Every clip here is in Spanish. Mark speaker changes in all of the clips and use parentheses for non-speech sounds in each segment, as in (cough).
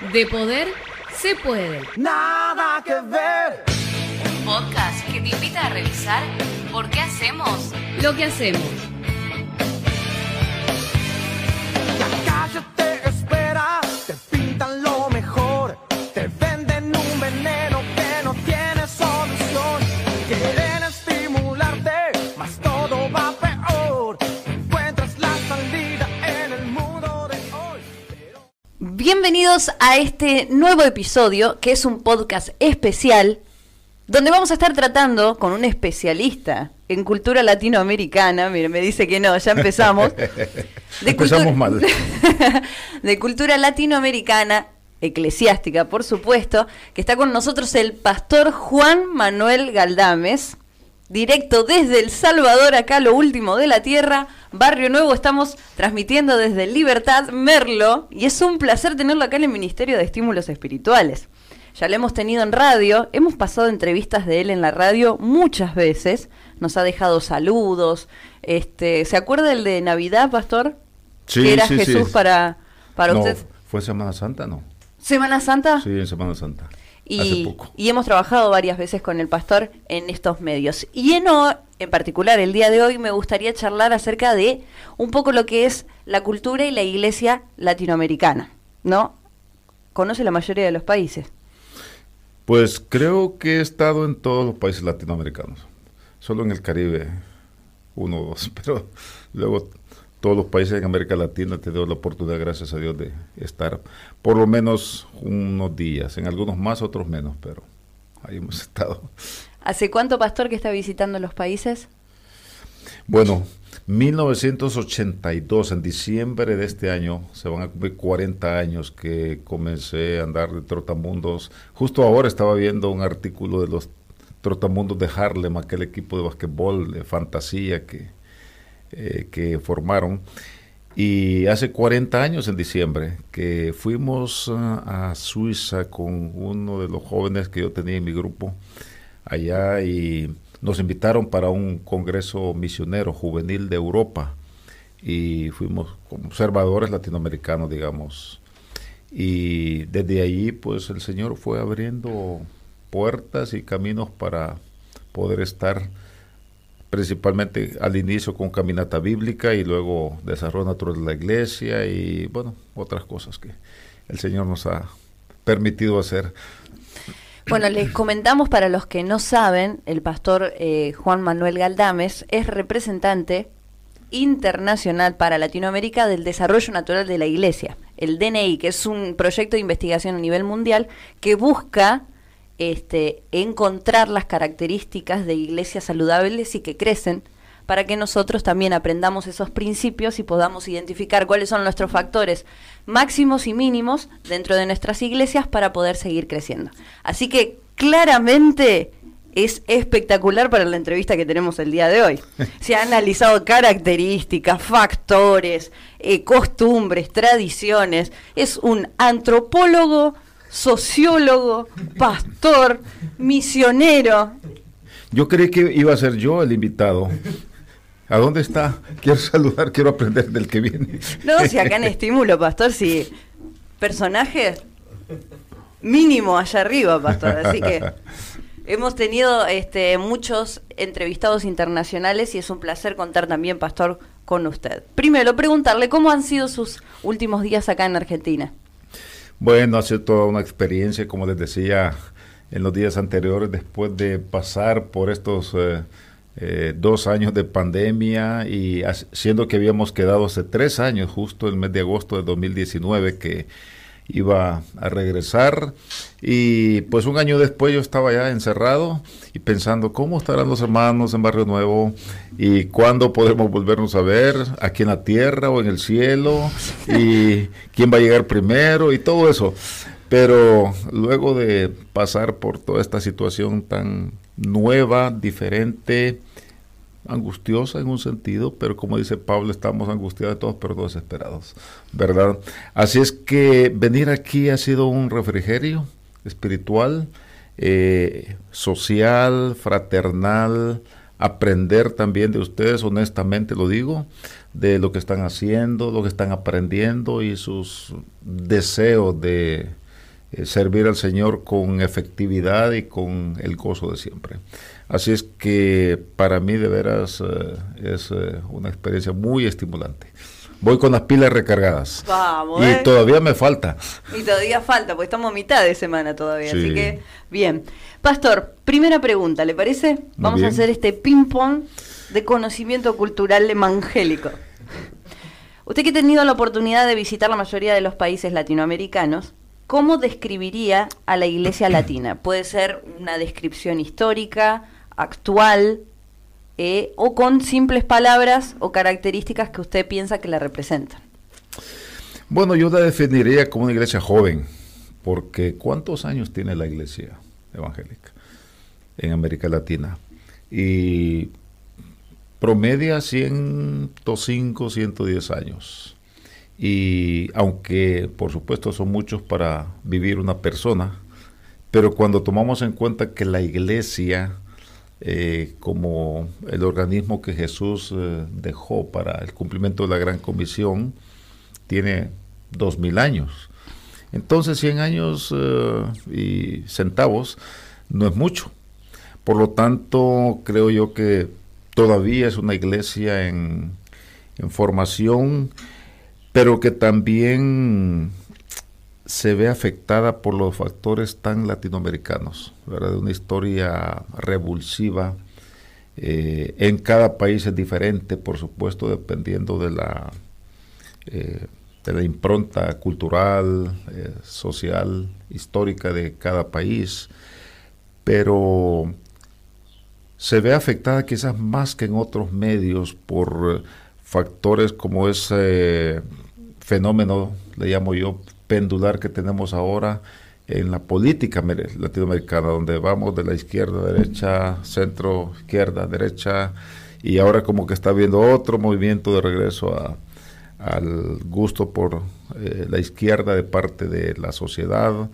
Speaker 1: De poder se puede.
Speaker 2: Nada que ver.
Speaker 3: Un podcast que te invita a revisar por qué hacemos
Speaker 1: Lo que hacemos.
Speaker 4: Bienvenidos a este nuevo episodio, que es un podcast especial, donde vamos a estar tratando con un especialista en cultura latinoamericana. Mire, me dice que no, ya empezamos. (laughs) De
Speaker 5: Empezamos mal. (laughs)
Speaker 4: de cultura latinoamericana, eclesiástica, por supuesto, que está con nosotros el pastor Juan Manuel Galdames, directo desde El Salvador, acá lo último de la tierra, Barrio Nuevo, estamos transmitiendo desde Libertad Merlo, y es un placer tenerlo acá en el Ministerio de Estímulos Espirituales. Ya lo hemos tenido en radio, hemos pasado entrevistas de él en la radio muchas veces, nos ha dejado saludos. Este, ¿Se acuerda el de Navidad, pastor?
Speaker 5: Sí,
Speaker 4: que era
Speaker 5: sí, sí.
Speaker 4: Jesús para, para
Speaker 5: no,
Speaker 4: usted.
Speaker 5: ¿Fue Semana Santa? No.
Speaker 4: Semana Santa.
Speaker 5: Sí, en Semana Santa. Hace
Speaker 4: Y,
Speaker 5: poco.
Speaker 4: y hemos trabajado varias veces con el pastor en estos medios. Y en, en particular, el día de hoy me gustaría charlar acerca de un poco lo que es la cultura y la iglesia latinoamericana, ¿no? Conoce la mayoría de los países.
Speaker 5: Pues creo que he estado en todos los países latinoamericanos. Solo en el Caribe, uno o dos. (laughs) Pero luego todos los países en América Latina tenido la oportunidad, gracias a Dios, de estar por lo menos unos días. En algunos más, otros menos, pero ahí hemos (laughs) estado.
Speaker 4: ¿Hace cuánto, pastor, que está visitando los países?
Speaker 5: Bueno, 1982, en diciembre de este año, se van a cumplir 40 años que comencé a andar de trotamundos. Justo ahora estaba viendo un artículo de los trotamundos de Harlem, aquel equipo de basquetbol de fantasía que, eh, que formaron. Y hace 40 años, en diciembre, que fuimos ah, a Suiza con uno de los jóvenes que yo tenía en mi grupo allá y nos invitaron para un congreso misionero juvenil de Europa y fuimos observadores latinoamericanos, digamos. Y desde ahí, pues el Señor fue abriendo puertas y caminos para poder estar principalmente al inicio con caminata bíblica y luego desarrollo natural de la iglesia y bueno, otras cosas que el Señor nos ha permitido hacer.
Speaker 4: Bueno, les comentamos para los que no saben, el pastor eh, Juan Manuel Galdames es representante internacional para Latinoamérica del desarrollo natural de la iglesia, el DNI, que es un proyecto de investigación a nivel mundial que busca este, encontrar las características de iglesias saludables y que crecen para que nosotros también aprendamos esos principios y podamos identificar cuáles son nuestros factores máximos y mínimos dentro de nuestras iglesias para poder seguir creciendo. Así que claramente es espectacular para la entrevista que tenemos el día de hoy. (laughs) Se han analizado características, factores, eh, costumbres, tradiciones. Es un antropólogo, sociólogo, pastor, misionero,
Speaker 5: Yo creí que iba a ser yo el invitado. ¿A dónde está? Quiero saludar, quiero aprender del que viene.
Speaker 4: No, si acá en Estímulo, Pastor, si personaje mínimo allá arriba, Pastor. Así que hemos tenido este, muchos entrevistados internacionales y es un placer contar también, Pastor, con usted. Primero, preguntarle cómo han sido sus últimos días acá en Argentina.
Speaker 5: Bueno, ha sido toda una experiencia, como les decía en los días anteriores, después de pasar por estos eh, eh, dos años de pandemia y siendo que habíamos quedado hace tres años, justo el mes de agosto de 2019, que iba a regresar. Y pues un año después yo estaba ya encerrado y pensando cómo estarán los hermanos en Barrio Nuevo y cuándo podremos volvernos a ver aquí en la tierra o en el cielo y quién va a llegar primero y todo eso. Pero luego de pasar por toda esta situación tan nueva, diferente, angustiosa en un sentido, pero como dice Pablo, estamos angustiados todos, pero todos desesperados, ¿verdad? Así es que venir aquí ha sido un refrigerio espiritual, eh, social, fraternal, aprender también de ustedes, honestamente lo digo, de lo que están haciendo, lo que están aprendiendo y sus deseos de eh, servir al Señor con efectividad y con el gozo de siempre. Así es que para mí de veras eh, es eh, una experiencia muy estimulante. Voy con las pilas recargadas.
Speaker 4: Vamos,
Speaker 5: y
Speaker 4: ¿eh?
Speaker 5: todavía me falta.
Speaker 4: Y todavía falta, porque estamos a mitad de semana todavía,
Speaker 5: Sí.
Speaker 4: así que bien. Pastor, primera pregunta, ¿le parece? Vamos a hacer este ping-pong de conocimiento cultural evangélico. Usted que ha tenido la oportunidad de visitar la mayoría de los países latinoamericanos, ¿cómo describiría a la iglesia latina? Puede ser una descripción histórica, actual, eh, o con simples palabras o características que usted piensa que la representan.
Speaker 5: Bueno, yo la definiría como una iglesia joven, porque ¿cuántos años tiene la iglesia evangélica en América Latina? Y promedia 105, 110 años. Y aunque por supuesto son muchos para vivir una persona, pero cuando tomamos en cuenta que la iglesia, eh, como el organismo que Jesús eh, dejó para el cumplimiento de la gran comisión, tiene dos mil años. Entonces 100 años eh, y centavos no es mucho. Por lo tanto, creo yo que todavía es una iglesia en, en formación, pero que también se ve afectada por los factores tan latinoamericanos, ¿verdad? De una historia revulsiva. eh, en cada país es diferente, por supuesto, dependiendo de la, eh, de la impronta cultural, eh, social, histórica de cada país, pero se ve afectada quizás más que en otros medios por factores como ese fenómeno, le llamo yo, pendular que tenemos ahora en la política latinoamericana, donde vamos de la izquierda derecha, centro, izquierda, derecha, y ahora como que está habiendo otro movimiento de regreso a, al gusto por eh, la izquierda de parte de la sociedad.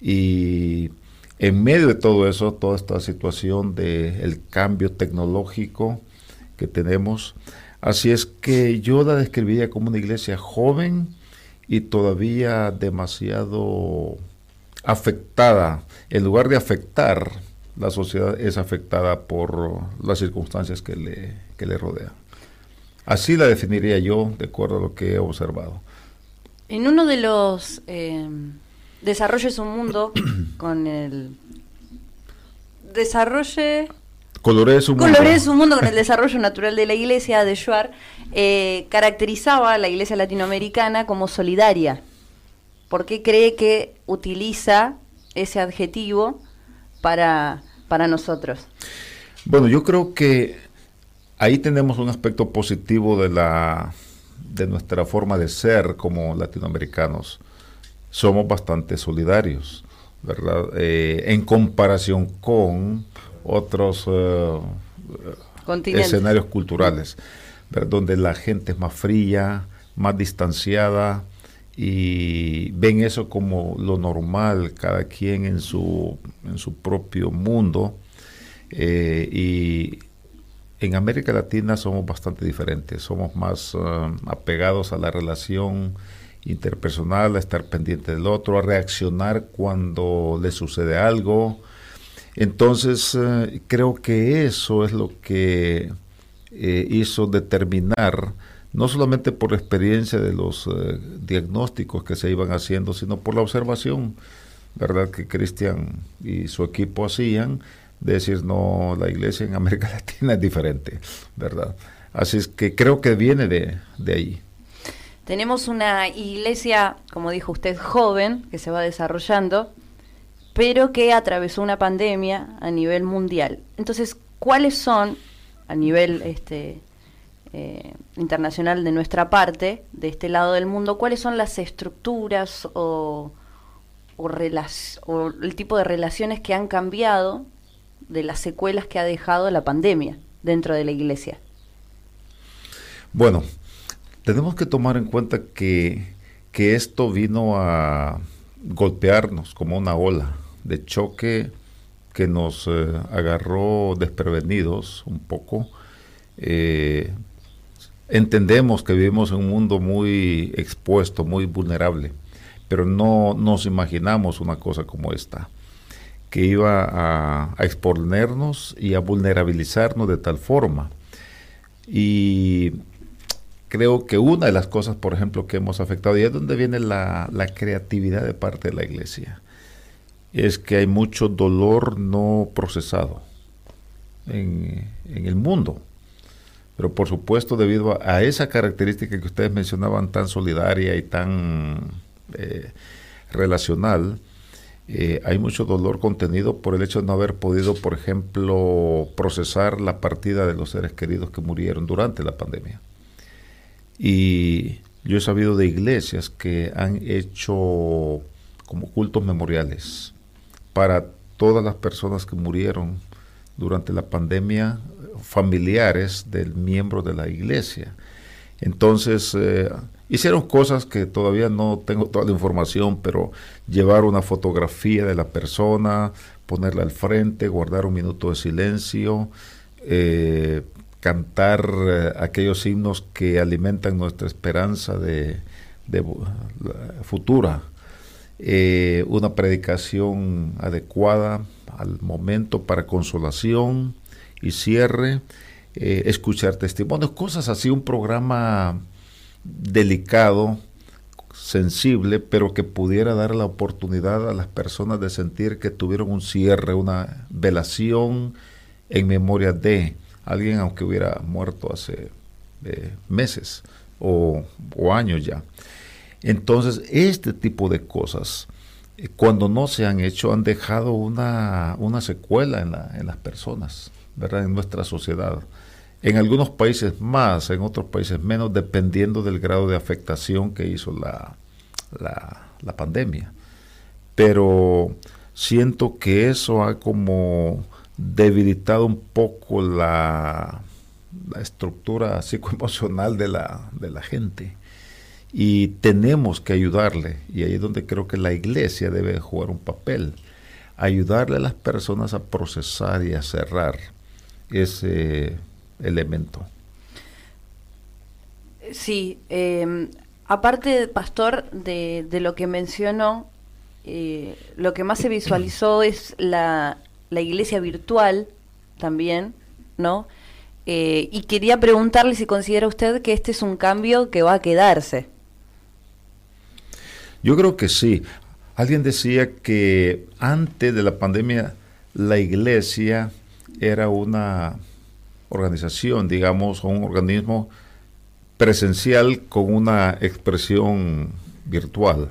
Speaker 5: Y en medio de todo eso, toda esta situación del cambio tecnológico que tenemos, así es que yo la describiría como una iglesia joven y todavía demasiado afectada. En lugar de afectar, la sociedad es afectada por las circunstancias que le, que le rodean. Así la definiría yo, de acuerdo a lo que he observado.
Speaker 4: En uno de los eh, desarrolles un mundo (clears throat) con el desarrolle
Speaker 5: Coloré su mundo.
Speaker 4: Coloré su mundo con el desarrollo natural de la iglesia de Schwartz eh, caracterizaba a la iglesia latinoamericana como solidaria. ¿Por qué cree que utiliza ese adjetivo para, para nosotros?
Speaker 5: Bueno, yo creo que ahí tenemos un aspecto positivo de la de nuestra forma de ser como latinoamericanos. Somos bastante solidarios, ¿verdad? Eh, en comparación con otros eh, escenarios culturales, ¿verdad? donde la gente es más fría, más distanciada y ven eso como lo normal, cada quien en su, en su propio mundo. Eh, y en América Latina somos bastante diferentes, somos más eh, apegados a la relación interpersonal, a estar pendiente del otro, a reaccionar cuando le sucede algo. Entonces, eh, creo que eso es lo que eh, hizo determinar, no solamente por la experiencia de los eh, diagnósticos que se iban haciendo, sino por la observación, ¿verdad?, que Cristian y su equipo hacían, de decir, no, la iglesia en (laughs) América Latina es diferente, ¿verdad? Así es que creo que viene de, de ahí.
Speaker 4: Tenemos una iglesia, como dijo usted, joven, que se va desarrollando, pero que atravesó una pandemia a nivel mundial. Entonces, ¿cuáles son, a nivel este, eh, internacional de nuestra parte, de este lado del mundo, cuáles son las estructuras o, o, el tipo de relaciones que han cambiado de las secuelas que ha dejado la pandemia dentro de la iglesia?
Speaker 5: Bueno, tenemos que tomar en cuenta que, que esto vino a golpearnos como una ola de choque que nos eh, agarró desprevenidos un poco. Eh, entendemos que vivimos en un mundo muy expuesto, muy vulnerable, pero no nos imaginamos una cosa como esta, que iba a, a exponernos y a vulnerabilizarnos de tal forma. Y creo que una de las cosas, por ejemplo, que hemos afectado, y es donde viene la, la creatividad de parte de la iglesia, es que hay mucho dolor no procesado en, el mundo. Pero por supuesto, debido a, a, esa característica que ustedes mencionaban tan solidaria y tan eh, relacional, eh, hay mucho dolor contenido por el hecho de no haber podido, por ejemplo, procesar la partida de los seres queridos que murieron durante la pandemia. Y yo he sabido de iglesias que han hecho como cultos memoriales para todas las personas que murieron durante la pandemia, familiares del miembro de la iglesia. Entonces, eh, hicieron cosas que todavía no tengo toda la información, pero llevar una fotografía de la persona, ponerla al frente, guardar un minuto de silencio, eh, cantar eh, aquellos himnos que alimentan nuestra esperanza de, de futura, eh, una predicación adecuada al momento para consolación y cierre, eh, escuchar testimonios, cosas así, un programa delicado, sensible, pero que pudiera dar la oportunidad a las personas de sentir que tuvieron un cierre, una velación en memoria de alguien aunque hubiera muerto hace eh, meses o, o, años ya. Entonces, este tipo de cosas, eh, cuando no se han hecho, han dejado una, una secuela en, la, en, las personas, ¿verdad? En nuestra sociedad. En algunos países más, en otros países menos, dependiendo del grado de afectación que hizo la, la, la pandemia. Pero siento que eso ha como debilitado un poco la, la estructura psicoemocional de la, de la gente. Y tenemos que ayudarle, y ahí es donde creo que la iglesia debe jugar un papel, ayudarle a las personas a procesar y a cerrar ese elemento.
Speaker 4: Sí, eh, aparte, pastor, de, de, lo que mencionó, eh, lo que más se visualizó (coughs) es la, la iglesia virtual también, ¿no? Eh, y quería preguntarle si considera usted que este es un cambio que va a quedarse.
Speaker 5: Yo creo que sí. Alguien decía que antes de la pandemia la iglesia era una organización, digamos, un organismo presencial con una expresión virtual.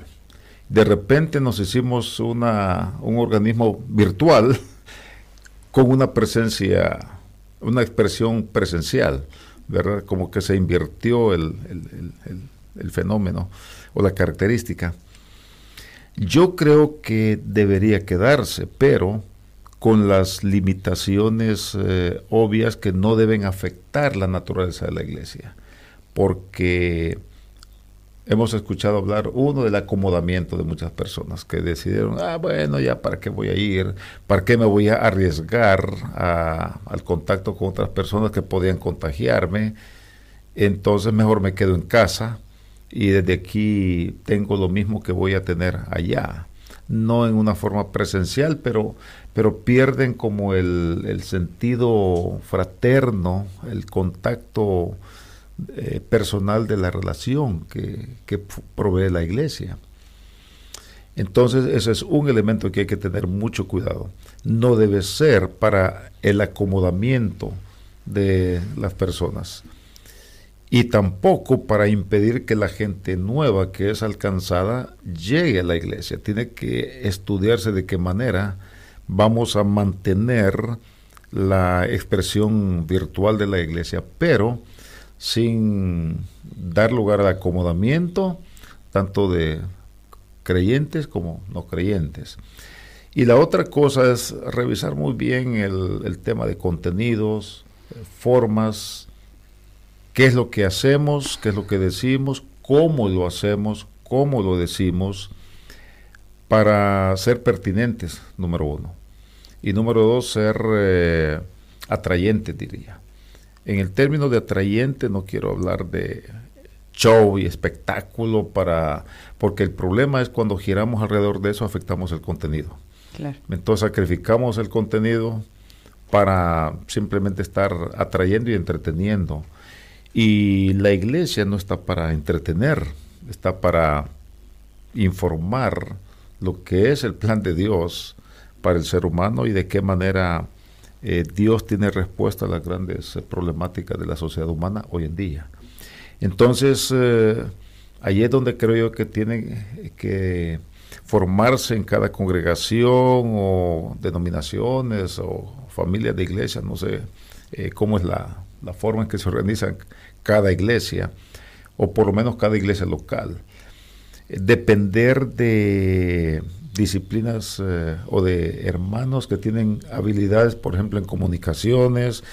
Speaker 5: De repente nos hicimos una, un organismo virtual con una presencia, una expresión presencial, ¿verdad? Como que se invirtió el, el, el fenómeno o la característica. Yo creo que debería quedarse, pero con las limitaciones eh, obvias que no deben afectar la naturaleza de la iglesia, porque hemos escuchado hablar, uno, del acomodamiento de muchas personas que decidieron, ah, bueno, ya para qué voy a ir, para qué me voy a arriesgar al contacto con otras personas que podían contagiarme, entonces mejor me quedo en casa y desde aquí tengo lo mismo que voy a tener allá. No en una forma presencial, pero, pero pierden como el, sentido fraterno, el contacto eh, personal de la relación que, que, provee la iglesia. Entonces, ese es un elemento que hay que tener mucho cuidado. No debe ser para el acomodamiento de las personas y tampoco para impedir que la gente nueva que es alcanzada llegue a la iglesia. Tiene que estudiarse de qué manera vamos a mantener la expresión virtual de la iglesia, pero sin dar lugar al acomodamiento tanto de creyentes como no creyentes. Y la otra cosa es revisar muy bien el, tema de contenidos, formas, qué es lo que hacemos, qué es lo que decimos, cómo lo hacemos, cómo lo decimos, para ser pertinentes, número uno. Y número dos, ser eh, atrayentes, diría. En el término de atrayente no quiero hablar de show y espectáculo para porque el problema es cuando giramos alrededor de eso afectamos el contenido.
Speaker 4: Claro.
Speaker 5: Entonces sacrificamos el contenido para simplemente estar atrayendo y entreteniendo. Y la iglesia no está para entretener, está para informar lo que es el plan de Dios para el ser humano y de qué manera eh, Dios tiene respuesta a las grandes eh, problemáticas de la sociedad humana hoy en día. Entonces, eh, ahí es donde creo yo que tiene que formarse en cada congregación o denominaciones o familias de iglesias, no sé eh, cómo es la, la, forma en que se organiza cada iglesia, o por lo menos cada iglesia local. Eh, depender de disciplinas eh, o de hermanos que tienen habilidades, por ejemplo, en comunicaciones,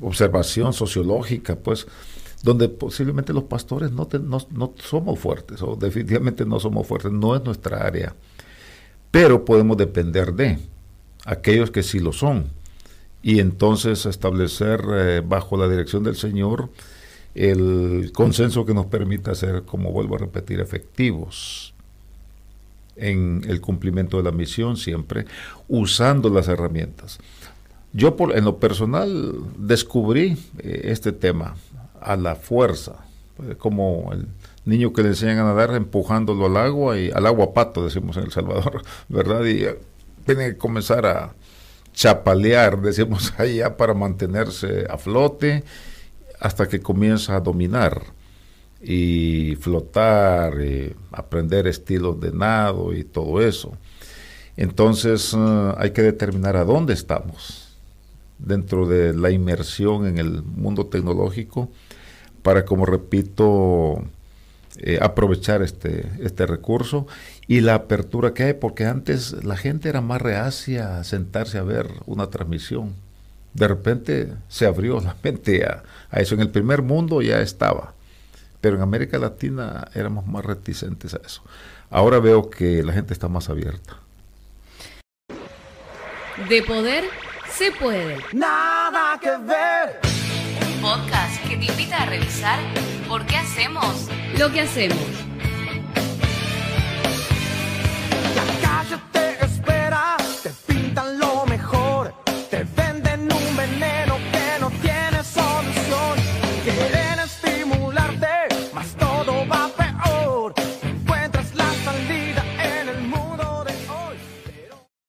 Speaker 5: observación sociológica, pues, donde posiblemente los pastores no, no, no, somos fuertes, o definitivamente no somos fuertes, no es nuestra área, pero podemos depender de aquellos que sí lo son, y entonces establecer eh, bajo la dirección del Señor el consenso que nos permita ser, como vuelvo a repetir, efectivos en el cumplimiento de la misión siempre, usando las herramientas. Yo por, en lo personal descubrí eh, este tema a la fuerza, pues, como el niño que le enseñan a nadar empujándolo al agua y al agua pato, decimos en El Salvador, (laughs) ¿verdad? Y eh, tiene que comenzar a chapalear, (laughs) decimos allá, para mantenerse a flote hasta que comienza a dominar y flotar, y aprender estilos de nado y todo eso. Entonces uh, hay que determinar a dónde estamos dentro de la inmersión en el mundo tecnológico para, como repito, eh, aprovechar este, este recurso y la apertura que hay, porque antes la gente era más reacia a sentarse a ver una transmisión. De repente se abrió (laughs) la mente a, a eso. En el primer mundo ya estaba, pero en América Latina éramos más reticentes a eso. Ahora veo que la gente está más abierta.
Speaker 1: De poder se puede.
Speaker 2: Nada que ver.
Speaker 3: Un podcast que te invita a revisar por qué hacemos
Speaker 1: lo que hacemos. La calle te espera, te pintan los